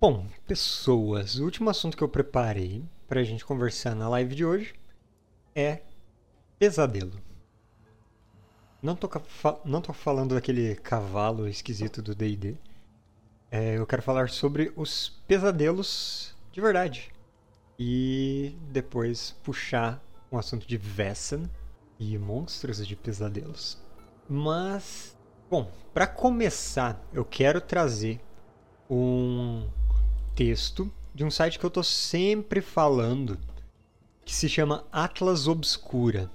Bom, pessoas, o último assunto que eu preparei pra gente conversar na live de hoje é pesadelo. Não tô, não tô falando daquele cavalo esquisito do D&D. É, eu quero falar sobre os pesadelos de verdade. E depois puxar um assunto de Vessan e monstros de pesadelos. Mas, bom, para começar, eu quero trazer um texto de um site que eu tô sempre falando, que se chama Atlas Obscura.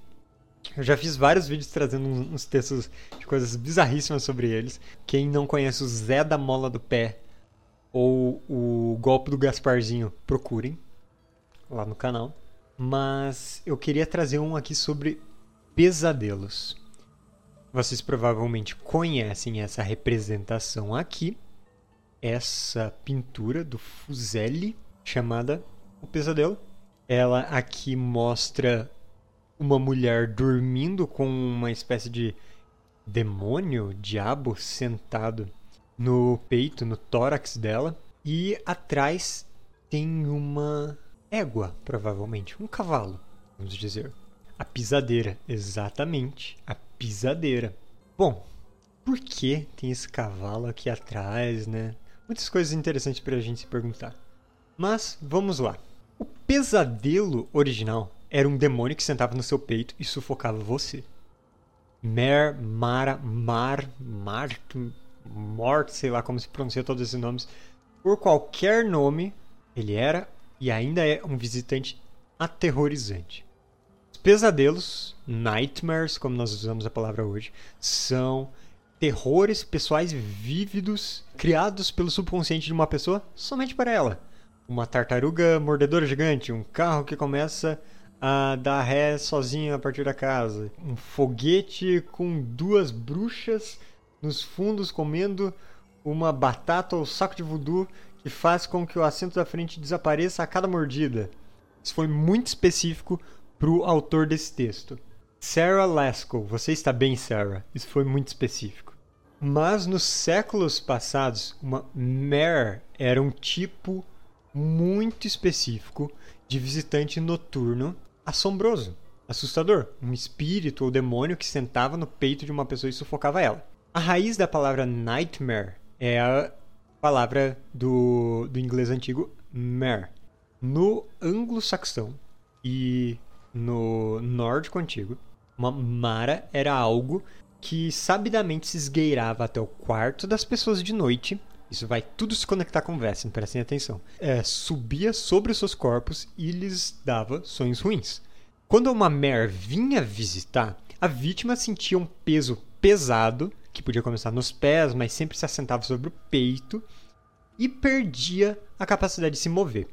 Eu já fiz vários vídeos trazendo uns textos de coisas bizarríssimas sobre eles. Quem não conhece o Zé da Mola do Pé ou o Golpe do Gasparzinho, procurem lá no canal. Mas eu queria trazer um aqui sobre pesadelos. Vocês provavelmente conhecem essa representação aqui, essa pintura do Fuseli chamada O Pesadelo. Ela aqui mostra uma mulher dormindo com uma espécie de demônio, diabo sentado no peito, no tórax dela, e atrás tem uma égua, provavelmente, um cavalo, vamos dizer. A pisadeira, exatamente, a pisadeira. Bom, por que tem esse cavalo aqui atrás, né? Muitas coisas interessantes para a gente se perguntar. Mas vamos lá. O pesadelo original era um demônio que sentava no seu peito e sufocava você. Mer, Mara, Mar, Mart, Mort, sei lá como se pronuncia todos esses nomes. Por qualquer nome, ele era e ainda é um visitante aterrorizante. Os pesadelos, nightmares, como nós usamos a palavra hoje, são terrores pessoais vívidos criados pelo subconsciente de uma pessoa somente para ela. Uma tartaruga mordedora gigante, um carro que começa a dar ré sozinho a partir da casa, um foguete com duas bruxas nos fundos comendo uma batata ou saco de voodoo que faz com que o assento da frente desapareça a cada mordida. Isso foi muito específico para o autor desse texto. Sarah Laskell, você está bem, Sarah. Isso foi muito específico. Mas nos séculos passados, uma mare era um tipo muito específico de visitante noturno assombroso, assustador, um espírito ou demônio que sentava no peito de uma pessoa e sufocava ela. A raiz da palavra nightmare é a palavra do, do inglês antigo mare. No anglo-saxão e no nórdico antigo, uma mara era algo que sabidamente se esgueirava até o quarto das pessoas de noite. Isso vai tudo se conectar com Vessin, prestem atenção. É, subia sobre os seus corpos e lhes dava sonhos ruins. Quando uma mare vinha visitar, a vítima sentia um peso pesado que podia começar nos pés, mas sempre se assentava sobre o peito e perdia a capacidade de se mover.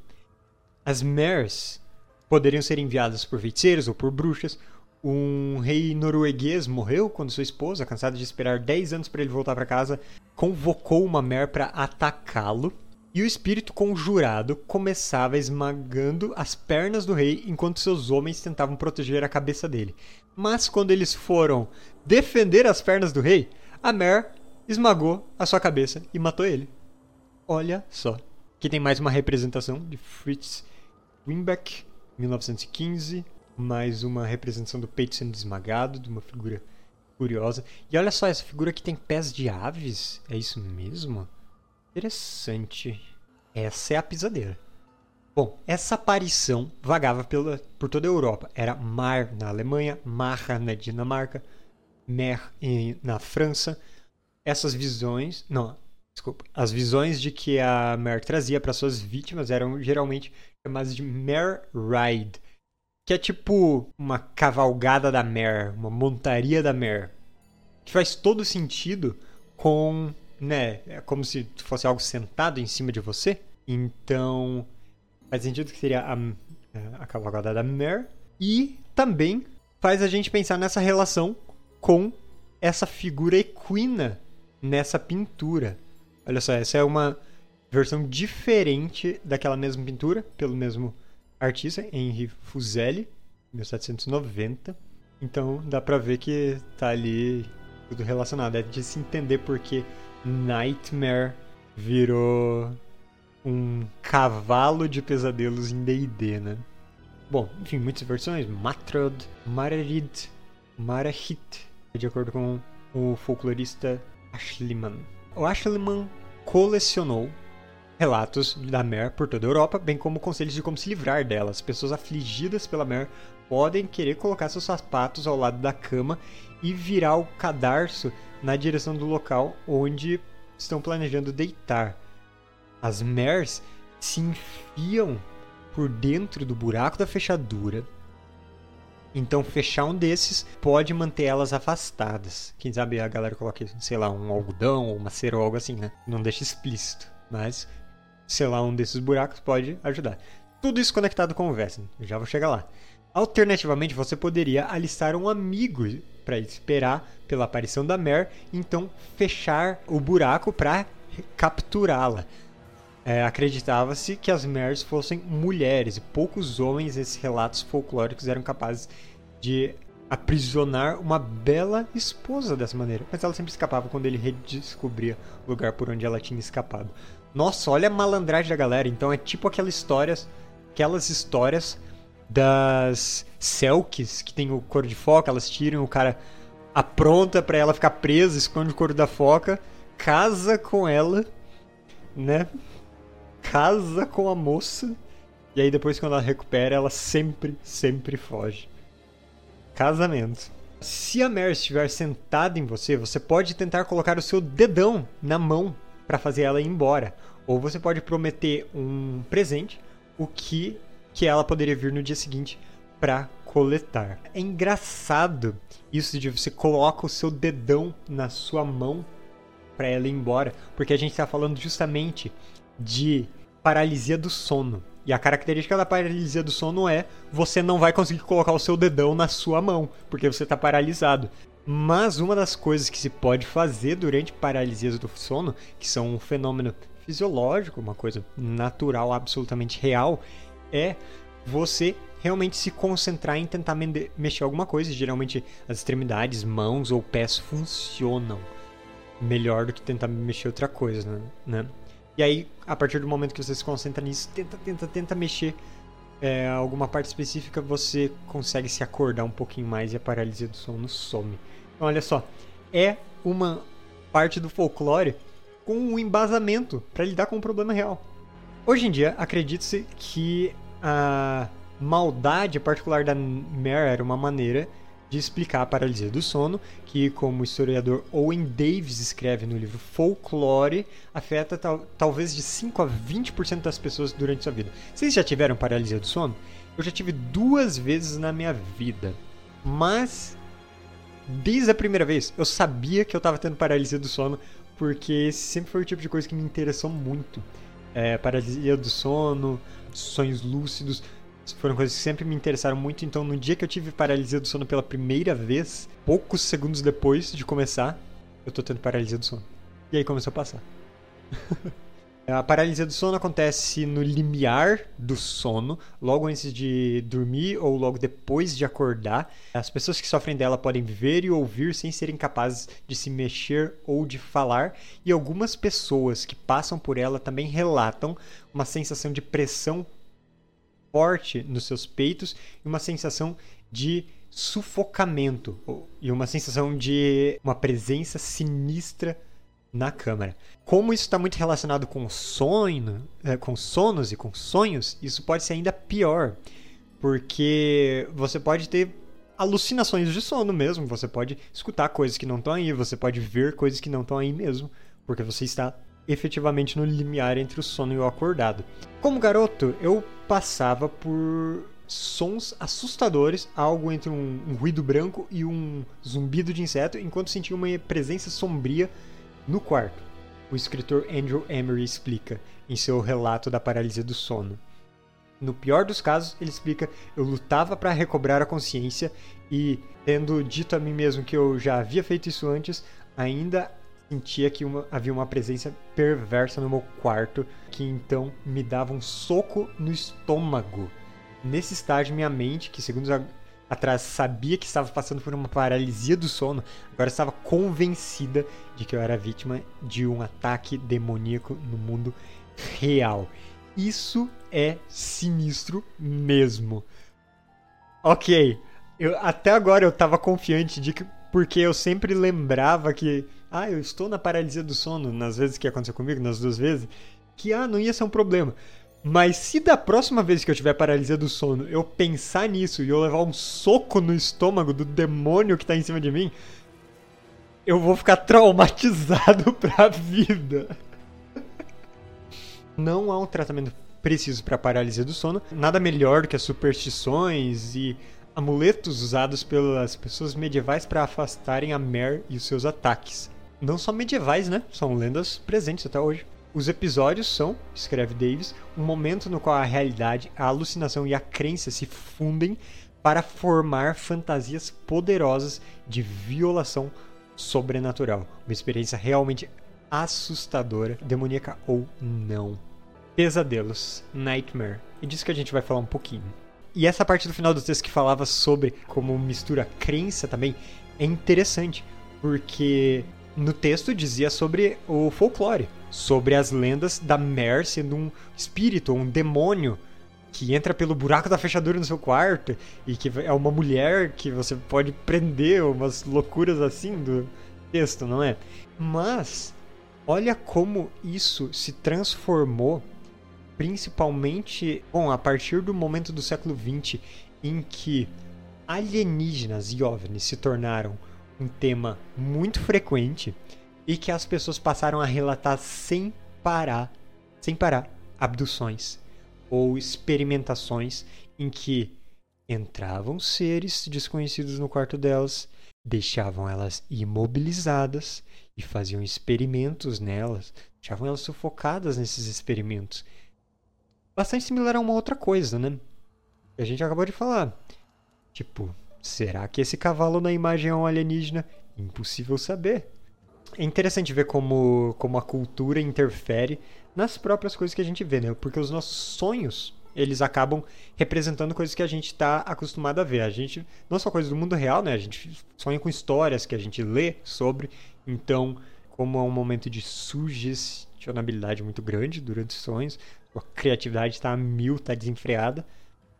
As mares poderiam ser enviadas por feiticeiros ou por bruxas. Um rei norueguês morreu quando sua esposa, cansada de esperar 10 anos para ele voltar para casa, convocou uma mare para atacá-lo. E o espírito conjurado começava esmagando as pernas do rei enquanto seus homens tentavam proteger a cabeça dele. Mas quando eles foram defender as pernas do rei, a Mare esmagou a sua cabeça e matou ele. Olha só. Aqui tem mais uma representação de Fritz Wimbeck, 1915. Mais uma representação do peito sendo esmagado, de uma figura curiosa. E olha só, essa figura aqui tem pés de aves. É isso mesmo? Interessante. Essa é a pisadeira. Bom, essa aparição vagava pela, por toda a Europa. Era Mar na Alemanha, Marra na Dinamarca, Mer na França. Essas visões, não, desculpa, as visões de que a Mer trazia para suas vítimas eram geralmente chamadas de Mer Ride, que é tipo uma cavalgada da Mer, uma montaria da Mer, que faz todo sentido com, né, é como se fosse algo sentado em cima de você. Então, faz sentido que seria a, a cavalgada da Mer e também faz a gente pensar nessa relação com essa figura equina nessa pintura. Olha só, essa é uma versão diferente daquela mesma pintura, pelo mesmo artista, Henri Fuseli, 1790. Então dá pra ver que tá ali tudo relacionado. É de se entender porque Nightmare virou um cavalo de pesadelos em D&D, né? Bom, enfim, muitas versões. Matrod, Mararid, Marahit, de acordo com o folclorista Ashliman. O Ashliman colecionou relatos da Mer por toda a Europa, bem como conselhos de como se livrar delas. Pessoas afligidas pela Mer podem querer colocar seus sapatos ao lado da cama e virar o cadarço na direção do local onde estão planejando deitar. As Mers se enfiam por dentro do buraco da fechadura. Então, fechar um desses pode manter elas afastadas. Quem sabe a galera coloca, sei lá, um algodão ou uma cera ou algo assim, né? Não deixa explícito. Mas selar um desses buracos pode ajudar. Tudo isso conectado com o Vessin, já vou chegar lá. Alternativamente, você poderia alistar um amigo para esperar pela aparição da Mer, então fechar o buraco para capturá-la. É, Acreditava-se que as Mers fossem mulheres e poucos homens nesses relatos folclóricos eram capazes de aprisionar uma bela esposa dessa maneira. Mas ela sempre escapava quando ele redescobria o lugar por onde ela tinha escapado. Nossa, olha a malandragem da galera. Então é tipo aquelas histórias, aquelas histórias das Selks que tem o couro de foca, elas tiram o cara apronta para ela ficar presa, esconde o couro da foca, casa com ela, né? Casa com a moça e aí depois quando ela recupera, ela sempre, sempre foge. Casamento. Se a Mary estiver sentada em você, você pode tentar colocar o seu dedão na mão para fazer ela ir embora. Ou você pode prometer um presente, o que, que ela poderia vir no dia seguinte para coletar. É engraçado isso de você coloca o seu dedão na sua mão para ela ir embora, porque a gente está falando justamente de paralisia do sono. E a característica da paralisia do sono é você não vai conseguir colocar o seu dedão na sua mão, porque você está paralisado. Mas uma das coisas que se pode fazer durante paralisias do sono, que são um fenômeno fisiológico, uma coisa natural, absolutamente real, é você realmente se concentrar em tentar mexer alguma coisa. Geralmente as extremidades, mãos ou pés funcionam melhor do que tentar mexer outra coisa, né? E aí, a partir do momento que você se concentra nisso, tenta, tenta, tenta mexer é, alguma parte específica, você consegue se acordar um pouquinho mais e a paralisia do sono some. Então, olha só, é uma parte do folclore com um embasamento para lidar com um problema real. Hoje em dia, acredita-se que a maldade particular da Mare era uma maneira de explicar a paralisia do sono, que, como o historiador Owen Davis escreve no livro Folklore, afeta tal, talvez de 5 a 20% das pessoas durante sua vida. Vocês já tiveram paralisia do sono? Eu já tive duas vezes na minha vida. Mas desde a primeira vez, eu sabia que eu estava tendo paralisia do sono, porque esse sempre foi o tipo de coisa que me interessou muito. É, paralisia do sono, sonhos lúcidos, foram coisas que sempre me interessaram muito. Então, no dia que eu tive paralisia do sono pela primeira vez, poucos segundos depois de começar, eu tô tendo paralisia do sono. E aí começou a passar. A paralisia do sono acontece no limiar do sono, logo antes de dormir ou logo depois de acordar. As pessoas que sofrem dela podem ver e ouvir sem serem capazes de se mexer ou de falar, e algumas pessoas que passam por ela também relatam uma sensação de pressão forte nos seus peitos e uma sensação de sufocamento e uma sensação de uma presença sinistra na câmera. Como isso está muito relacionado com sonho, é, com sonos e com sonhos, isso pode ser ainda pior, porque você pode ter alucinações de sono mesmo, você pode escutar coisas que não estão aí, você pode ver coisas que não estão aí mesmo, porque você está efetivamente no limiar entre o sono e o acordado. Como garoto, eu passava por sons assustadores, algo entre um, um ruído branco e um zumbido de inseto, enquanto sentia uma presença sombria no quarto, o escritor Andrew Emery explica em seu relato da paralisia do sono. No pior dos casos, ele explica: eu lutava para recobrar a consciência e, tendo dito a mim mesmo que eu já havia feito isso antes, ainda sentia que uma, havia uma presença perversa no meu quarto que então me dava um soco no estômago. Nesse estágio, minha mente, que segundo atrás sabia que estava passando por uma paralisia do sono, agora estava convencida de que eu era vítima de um ataque demoníaco no mundo real. Isso é sinistro mesmo. Ok, eu, até agora eu tava confiante de que. Porque eu sempre lembrava que. Ah, eu estou na paralisia do sono, nas vezes que aconteceu comigo, nas duas vezes. Que ah, não ia ser um problema. Mas se da próxima vez que eu tiver paralisia do sono eu pensar nisso e eu levar um soco no estômago do demônio que tá em cima de mim, eu vou ficar traumatizado pra vida. Não há um tratamento preciso para paralisia do sono. Nada melhor que as superstições e amuletos usados pelas pessoas medievais para afastarem a Mer e os seus ataques. Não só medievais, né? São lendas presentes até hoje. Os episódios são, escreve Davis, um momento no qual a realidade, a alucinação e a crença se fundem para formar fantasias poderosas de violação sobrenatural. Uma experiência realmente assustadora, demoníaca ou não. Pesadelos, Nightmare. E disso que a gente vai falar um pouquinho. E essa parte do final do texto que falava sobre como mistura crença também é interessante, porque no texto dizia sobre o folclore, sobre as lendas da Mare sendo um espírito, um demônio que entra pelo buraco da fechadura no seu quarto e que é uma mulher que você pode prender, umas loucuras assim do texto, não é? Mas olha como isso se transformou principalmente, bom, a partir do momento do século XX em que alienígenas e OVNIs se tornaram um tema muito frequente e que as pessoas passaram a relatar sem parar, sem parar, abduções ou experimentações em que entravam seres desconhecidos no quarto delas, deixavam elas imobilizadas e faziam experimentos nelas, deixavam elas sufocadas nesses experimentos bastante similar a uma outra coisa, né? Que a gente acabou de falar. Tipo, será que esse cavalo na imagem é um alienígena? Impossível saber. É interessante ver como, como a cultura interfere nas próprias coisas que a gente vê, né? Porque os nossos sonhos, eles acabam representando coisas que a gente está acostumado a ver. A gente, não só coisas do mundo real, né? A gente sonha com histórias que a gente lê sobre. Então, como é um momento de sugestionabilidade muito grande durante os sonhos, a criatividade está mil, está desenfreada,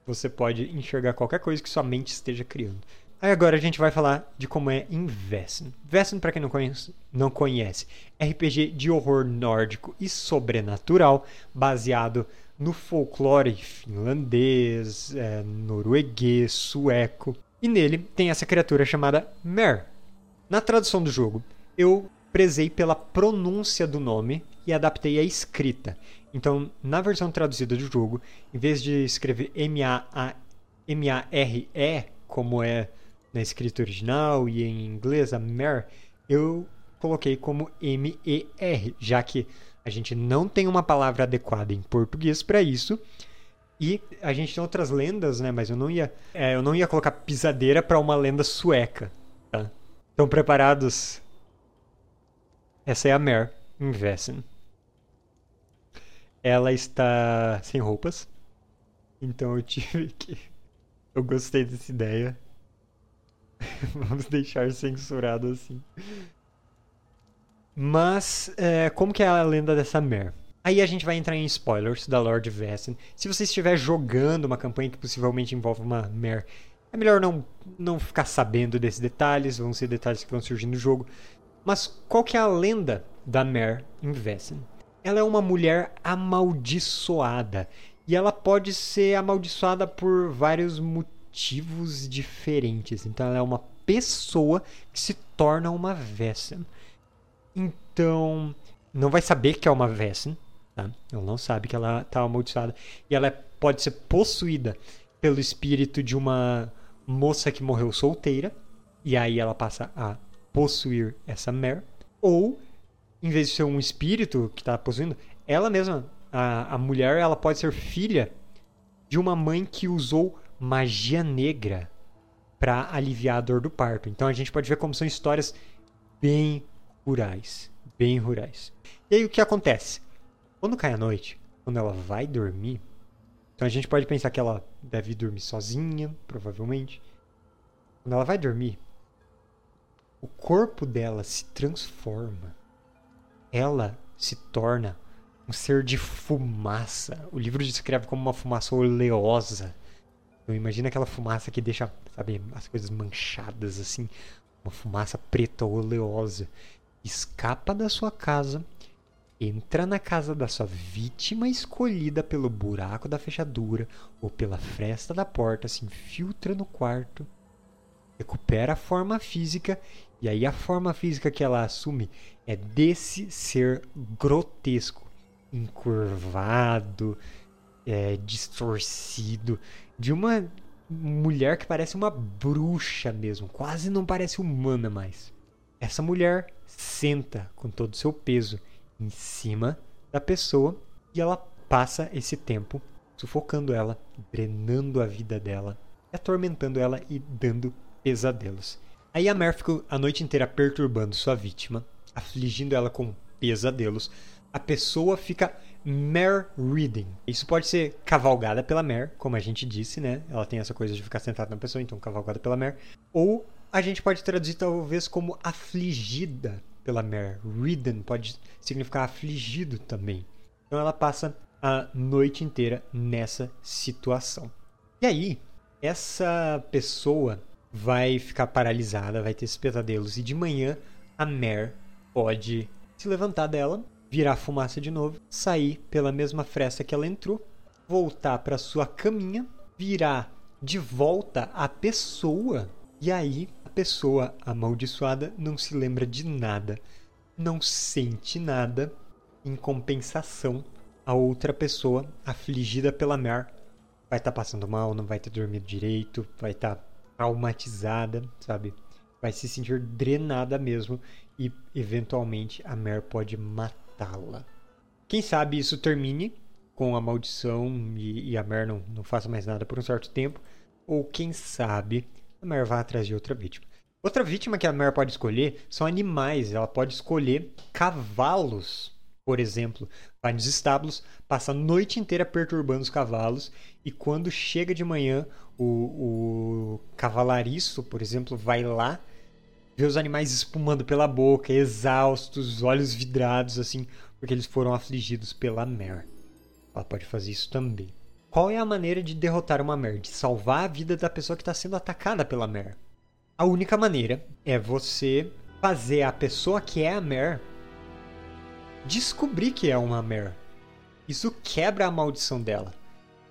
você pode enxergar qualquer coisa que sua mente esteja criando. Aí agora a gente vai falar de como é Investing. Investing, para quem não conhece, não conhece, RPG de horror nórdico e sobrenatural, baseado no folclore finlandês, é, norueguês, sueco. E nele tem essa criatura chamada Mer. Na tradução do jogo, eu prezei pela pronúncia do nome e adaptei a escrita. Então, na versão traduzida do jogo, em vez de escrever M-A-R-E, como é na escrita original e em inglês, Mare, eu coloquei como M-E-R, já que a gente não tem uma palavra adequada em português para isso. E a gente tem outras lendas, né? Mas eu não ia, é, eu não ia colocar pisadeira para uma lenda sueca. Tá? Estão preparados? Essa é a Mare em Vessen. Ela está sem roupas. Então eu tive que. Eu gostei dessa ideia. Vamos deixar censurado assim. Mas, é, como que é a lenda dessa Mare? Aí a gente vai entrar em spoilers da Lord Vessen. Se você estiver jogando uma campanha que possivelmente envolve uma Mare, é melhor não, não ficar sabendo desses detalhes, vão ser detalhes que vão surgir no jogo. Mas qual que é a lenda da Mare em Vessen? Ela é uma mulher amaldiçoada. E ela pode ser amaldiçoada por vários motivos diferentes. Então ela é uma pessoa que se torna uma Vessen. Então, não vai saber que é uma Vessen. Tá? Ela não sabe que ela está amaldiçoada. E ela pode ser possuída pelo espírito de uma moça que morreu solteira. E aí ela passa a possuir essa Mare. Ou em vez de ser um espírito que está possuindo, ela mesma, a, a mulher, ela pode ser filha de uma mãe que usou magia negra para aliviar a dor do parto. Então a gente pode ver como são histórias bem rurais, bem rurais. E aí o que acontece? Quando cai a noite, quando ela vai dormir, então a gente pode pensar que ela deve dormir sozinha, provavelmente. Quando ela vai dormir, o corpo dela se transforma ela se torna um ser de fumaça. O livro descreve como uma fumaça oleosa. Então imagina aquela fumaça que deixa, sabe, as coisas manchadas assim, uma fumaça preta oleosa. Escapa da sua casa, entra na casa da sua vítima escolhida pelo buraco da fechadura ou pela fresta da porta, se infiltra no quarto, recupera a forma física e aí a forma física que ela assume é desse ser grotesco encurvado, é, distorcido, de uma mulher que parece uma bruxa mesmo, quase não parece humana mais. Essa mulher senta com todo o seu peso em cima da pessoa e ela passa esse tempo sufocando ela, drenando a vida dela, atormentando ela e dando pesadelos. Aí a Mer fica a noite inteira perturbando sua vítima, afligindo ela com pesadelos, a pessoa fica mare reading. Isso pode ser cavalgada pela mare, como a gente disse, né? Ela tem essa coisa de ficar sentada na pessoa, então cavalgada pela mare. Ou a gente pode traduzir talvez como afligida pela mare. Ridden pode significar afligido também. Então ela passa a noite inteira nessa situação. E aí, essa pessoa vai ficar paralisada, vai ter esses pesadelos. E de manhã a mare pode se levantar dela virar fumaça de novo, sair pela mesma fresta que ela entrou, voltar para sua caminha, virar de volta a pessoa, e aí a pessoa amaldiçoada não se lembra de nada, não sente nada, em compensação, a outra pessoa afligida pela mer vai estar tá passando mal, não vai ter dormido direito, vai estar tá traumatizada, sabe? Vai se sentir drenada mesmo e eventualmente a mer pode matá-la. Quem sabe isso termine com a maldição e, e a Mer não, não faça mais nada por um certo tempo, ou quem sabe a Mer vá atrás de outra vítima. Outra vítima que a Mer pode escolher são animais. Ela pode escolher cavalos, por exemplo. Vai nos estábulos, passa a noite inteira perturbando os cavalos e quando chega de manhã, o, o cavalariço, por exemplo, vai lá ver os animais espumando pela boca, exaustos, olhos vidrados, assim, porque eles foram afligidos pela Mer. Ela pode fazer isso também. Qual é a maneira de derrotar uma Mer? De salvar a vida da pessoa que está sendo atacada pela Mer? A única maneira é você fazer a pessoa que é a Mer descobrir que é uma Mer. Isso quebra a maldição dela.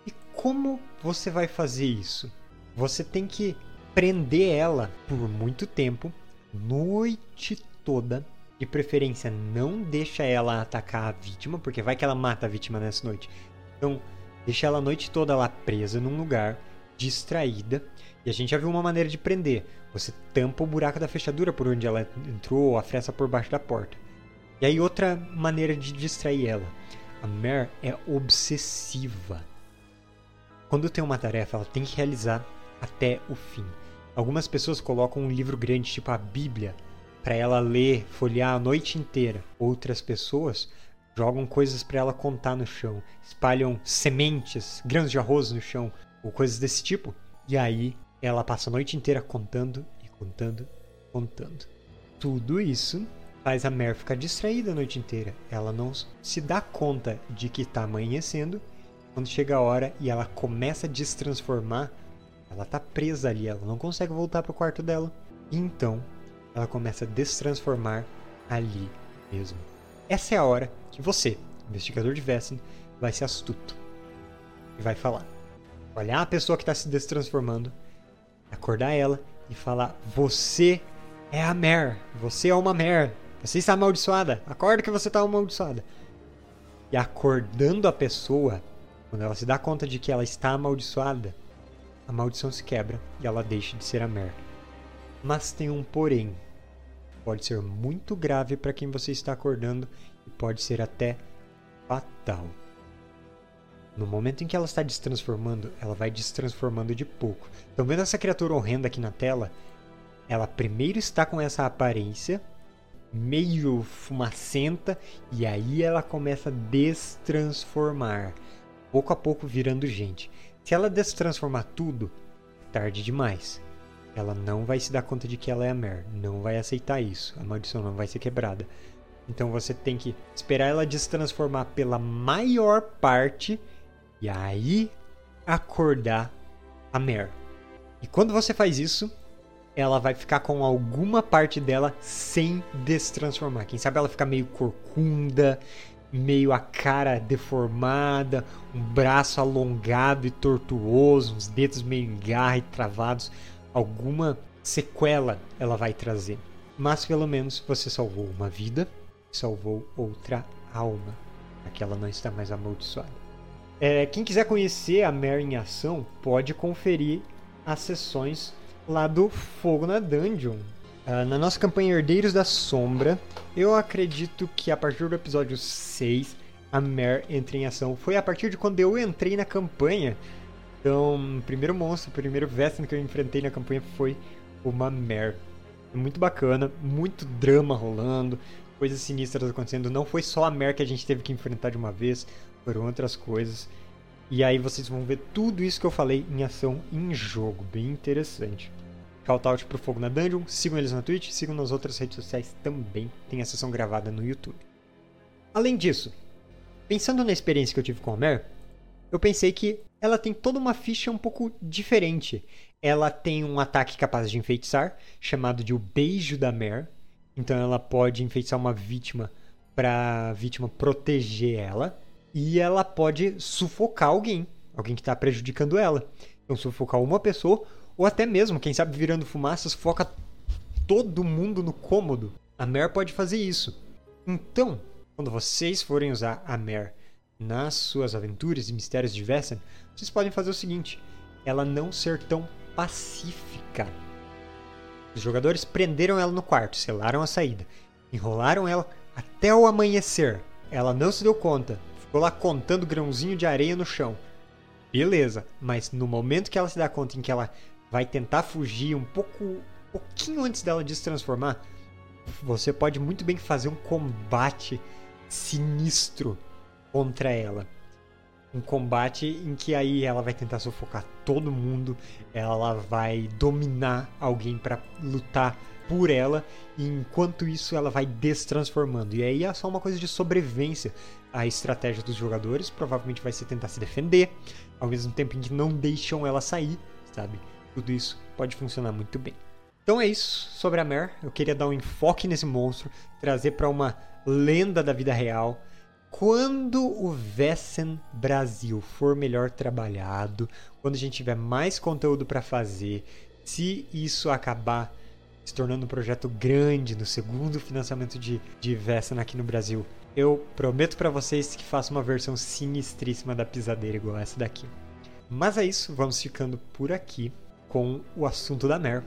E como você vai fazer isso? Você tem que prender ela por muito tempo noite toda. De preferência, não deixa ela atacar a vítima, porque vai que ela mata a vítima nessa noite. Então, deixa ela a noite toda lá presa num lugar, distraída. E a gente já viu uma maneira de prender. Você tampa o buraco da fechadura por onde ela entrou, ou a fresta por baixo da porta. E aí outra maneira de distrair ela. A Mare é obsessiva. Quando tem uma tarefa, ela tem que realizar até o fim. Algumas pessoas colocam um livro grande, tipo a Bíblia, para ela ler, folhear a noite inteira. Outras pessoas jogam coisas para ela contar no chão, espalham sementes, grãos de arroz no chão, ou coisas desse tipo. E aí ela passa a noite inteira contando e contando, contando. Tudo isso faz a Mer ficar distraída a noite inteira. Ela não se dá conta de que está amanhecendo. Quando chega a hora e ela começa a destransformar ela tá presa ali, ela não consegue voltar pro quarto dela. Então, ela começa a destransformar ali mesmo. Essa é a hora que você, investigador de Vessin, vai ser astuto. E vai falar. Olhar a pessoa que está se destransformando, acordar ela e falar: Você é a Mer. Você é uma Mer. Você está amaldiçoada. Acorda que você está amaldiçoada. E acordando a pessoa, quando ela se dá conta de que ela está amaldiçoada, a maldição se quebra e ela deixa de ser a Mer. Mas tem um porém. Pode ser muito grave para quem você está acordando e pode ser até fatal. No momento em que ela está destransformando, ela vai destransformando de pouco. Estão vendo essa criatura horrenda aqui na tela? Ela primeiro está com essa aparência, meio fumacenta, e aí ela começa a destransformar, pouco a pouco virando gente. Se ela destransformar tudo, tarde demais. Ela não vai se dar conta de que ela é a Mer, não vai aceitar isso. A maldição não vai ser quebrada. Então você tem que esperar ela destransformar pela maior parte e aí acordar a Mer. E quando você faz isso, ela vai ficar com alguma parte dela sem destransformar. Quem sabe ela fica meio corcunda, meio a cara deformada, um braço alongado e tortuoso, uns dedos meio em garra e travados. Alguma sequela ela vai trazer. Mas pelo menos você salvou uma vida, salvou outra alma. Aquela não está mais amaldiçoada. É, quem quiser conhecer a Mary em ação, pode conferir as sessões lá do Fogo na Dungeon. Uh, na nossa campanha Herdeiros da Sombra, eu acredito que a partir do episódio 6 a Mer entra em ação. Foi a partir de quando eu entrei na campanha. Então, o primeiro monstro, o primeiro Vestin que eu enfrentei na campanha foi uma Mer. Muito bacana, muito drama rolando, coisas sinistras acontecendo. Não foi só a Mer que a gente teve que enfrentar de uma vez, foram outras coisas. E aí vocês vão ver tudo isso que eu falei em ação em jogo, bem interessante. Shoutout pro Fogo na Dungeon, sigam eles na Twitch, sigam nas outras redes sociais também, tem a sessão gravada no YouTube. Além disso, pensando na experiência que eu tive com a Mer, eu pensei que ela tem toda uma ficha um pouco diferente. Ela tem um ataque capaz de enfeitiçar, chamado de o Beijo da Mer. Então ela pode enfeitiçar uma vítima para a vítima proteger ela e ela pode sufocar alguém, alguém que está prejudicando ela. Então, sufocar uma pessoa, ou até mesmo, quem sabe, virando fumaça, sufoca todo mundo no cômodo. A Mer pode fazer isso. Então, quando vocês forem usar a Mer nas suas aventuras e mistérios de Vessen, vocês podem fazer o seguinte: ela não ser tão pacífica. Os jogadores prenderam ela no quarto, selaram a saída, enrolaram ela até o amanhecer. Ela não se deu conta, ficou lá contando grãozinho de areia no chão. Beleza, mas no momento que ela se dá conta em que ela vai tentar fugir um pouco, pouquinho antes dela de se transformar, você pode muito bem fazer um combate sinistro contra ela. Um combate em que aí ela vai tentar sufocar todo mundo, ela vai dominar alguém para lutar por ela, e enquanto isso ela vai destransformando. E aí é só uma coisa de sobrevivência a estratégia dos jogadores provavelmente vai ser tentar se defender, ao mesmo tempo em que não deixam ela sair, sabe? Tudo isso pode funcionar muito bem. Então é isso sobre a Mer. Eu queria dar um enfoque nesse monstro, trazer para uma lenda da vida real. Quando o Vessen Brasil for melhor trabalhado, quando a gente tiver mais conteúdo para fazer, se isso acabar se tornando um projeto grande no segundo financiamento de, de Vessen aqui no Brasil, eu prometo para vocês que faço uma versão sinistríssima da pisadeira igual essa daqui. Mas é isso, vamos ficando por aqui com o assunto da Mer.